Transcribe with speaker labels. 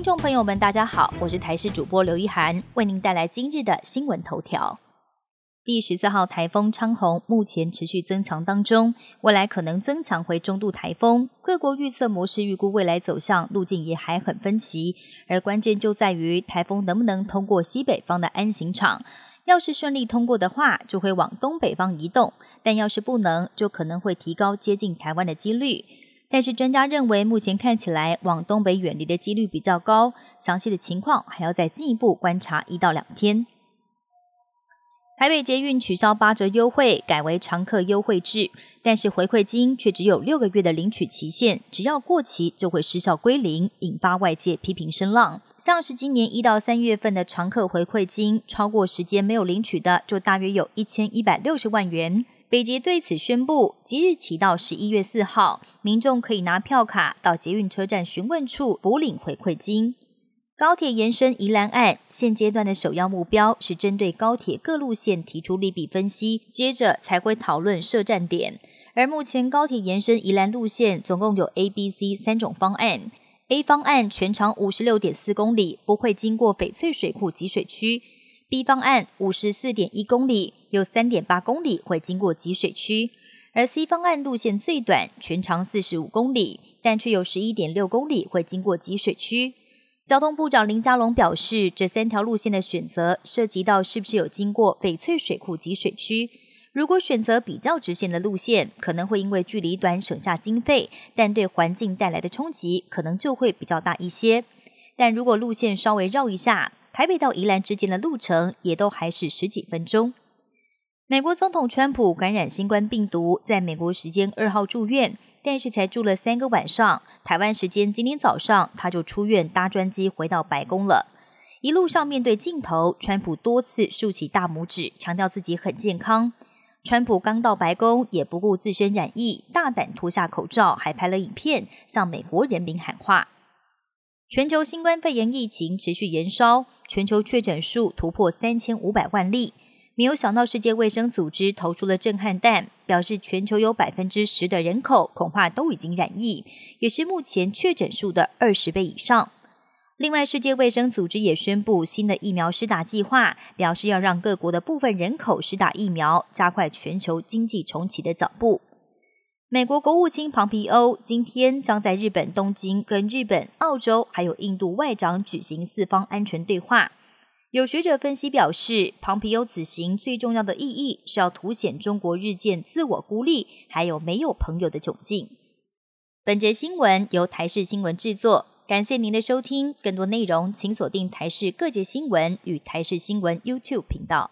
Speaker 1: 听众朋友们，大家好，我是台视主播刘一涵，为您带来今日的新闻头条。第十四号台风昌洪目前持续增强当中，未来可能增强回中度台风。各国预测模式预估未来走向路径也还很分歧，而关键就在于台风能不能通过西北方的安行场。要是顺利通过的话，就会往东北方移动；但要是不能，就可能会提高接近台湾的几率。但是专家认为，目前看起来往东北远离的几率比较高，详细的情况还要再进一步观察一到两天。台北捷运取消八折优惠，改为常客优惠制，但是回馈金却只有六个月的领取期限，只要过期就会失效归零，引发外界批评声浪。像是今年一到三月份的常客回馈金，超过时间没有领取的，就大约有一千一百六十万元。北捷对此宣布，即日起到十一月四号，民众可以拿票卡到捷运车站询问处补领回馈金。高铁延伸宜兰案，现阶段的首要目标是针对高铁各路线提出利弊分析，接着才会讨论设站点。而目前高铁延伸宜兰路线总共有 A、B、C 三种方案。A 方案全长五十六点四公里，不会经过翡翠水库集水区。B 方案五十四点一公里，有三点八公里会经过集水区，而 C 方案路线最短，全长四十五公里，但却有十一点六公里会经过集水区。交通部长林佳龙表示，这三条路线的选择涉及到是不是有经过翡翠水库集水区。如果选择比较直线的路线，可能会因为距离短省下经费，但对环境带来的冲击可能就会比较大一些。但如果路线稍微绕一下，台北到宜兰之间的路程也都还是十几分钟。美国总统川普感染新冠病毒，在美国时间二号住院，但是才住了三个晚上。台湾时间今天早上他就出院，搭专机回到白宫了。一路上面对镜头，川普多次竖起大拇指，强调自己很健康。川普刚到白宫，也不顾自身染疫，大胆脱下口罩，还拍了影片，向美国人民喊话。全球新冠肺炎疫情持续延烧，全球确诊数突破三千五百万例。没有想到，世界卫生组织投出了震撼弹，表示全球有百分之十的人口恐怕都已经染疫，也是目前确诊数的二十倍以上。另外，世界卫生组织也宣布新的疫苗施打计划，表示要让各国的部分人口施打疫苗，加快全球经济重启的脚步。美国国务卿庞皮欧今天将在日本东京跟日本、澳洲还有印度外长举行四方安全对话。有学者分析表示，庞皮欧此行最重要的意义是要凸显中国日渐自我孤立，还有没有朋友的窘境。本节新闻由台视新闻制作，感谢您的收听。更多内容请锁定台视各界新闻与台视新闻 YouTube 频道。